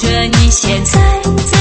着你现在。在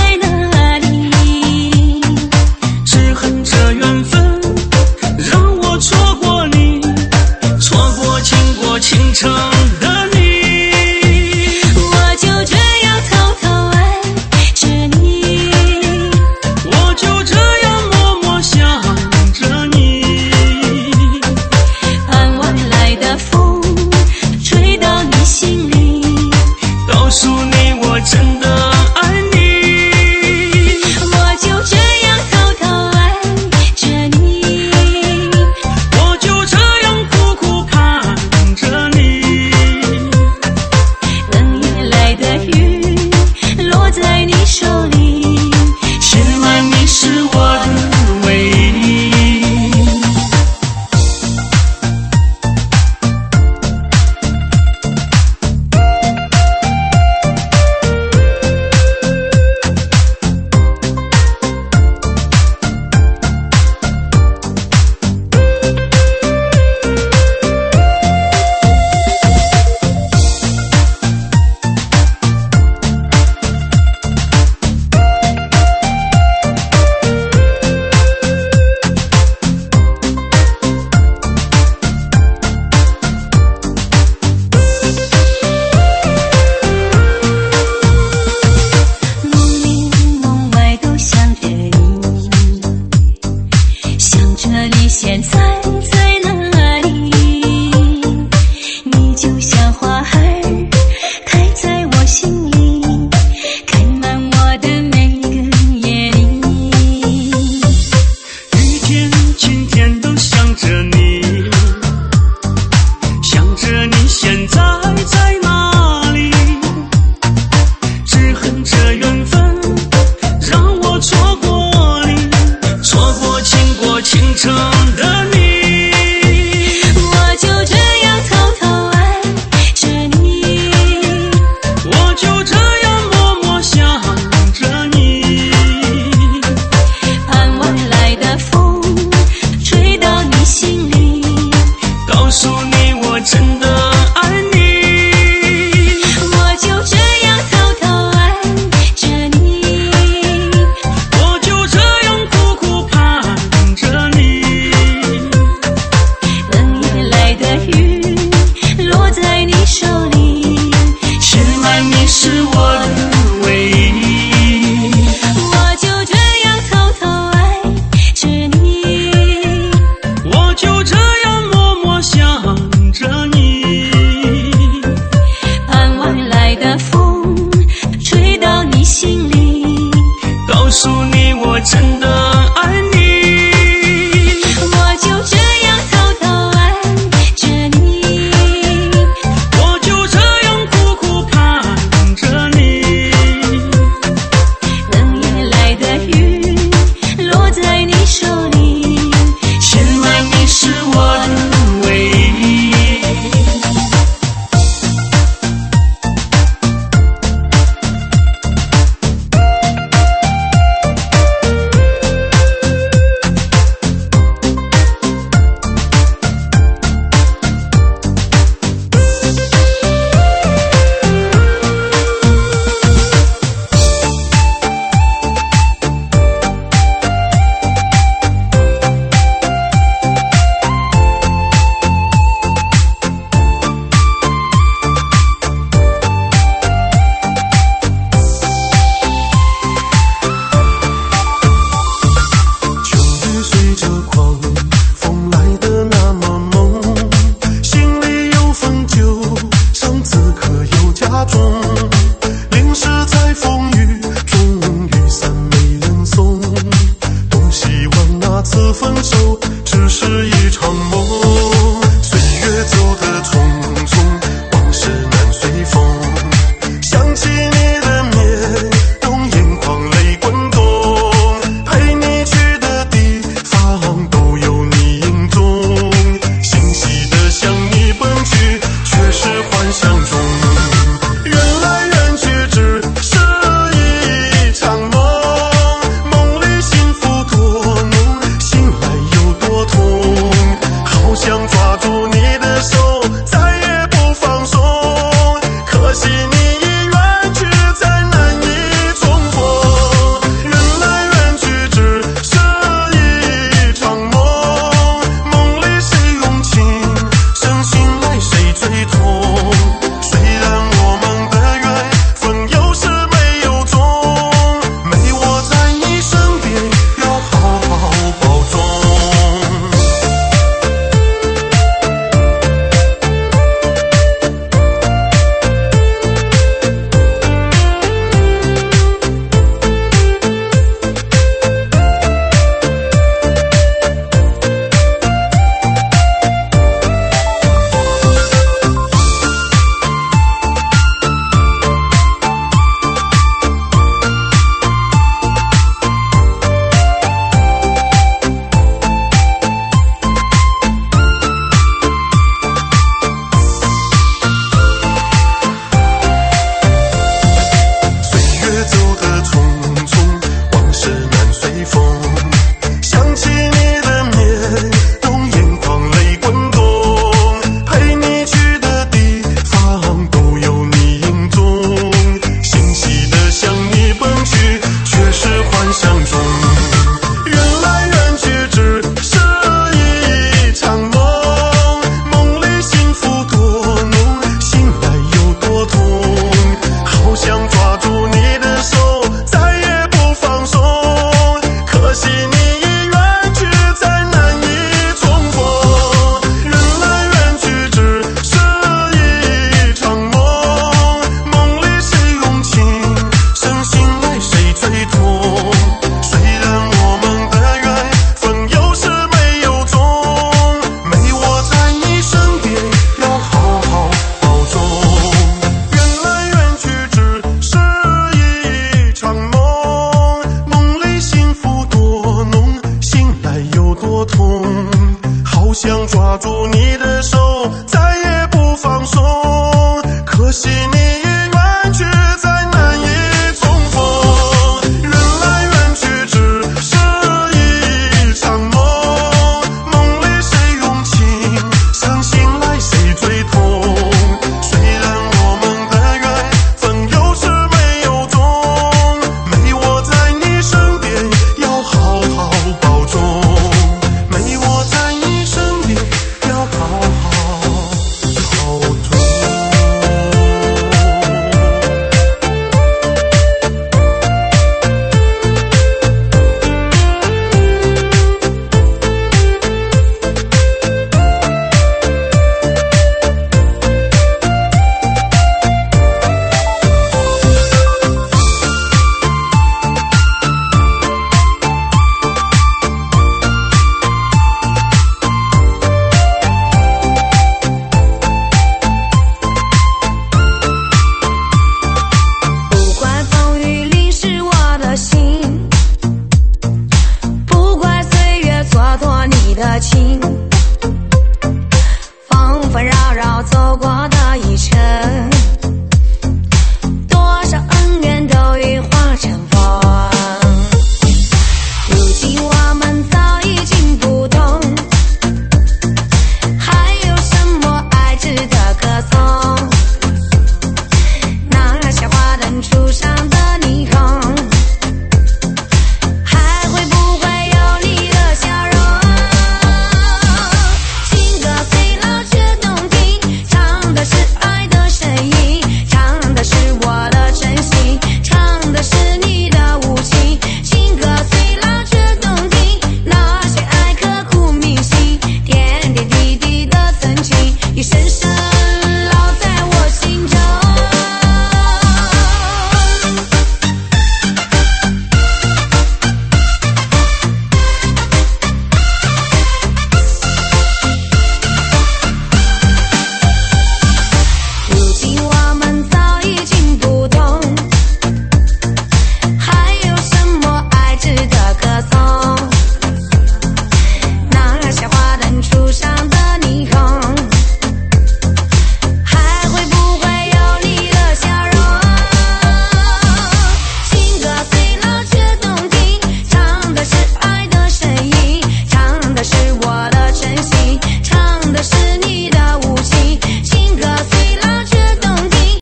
fortuna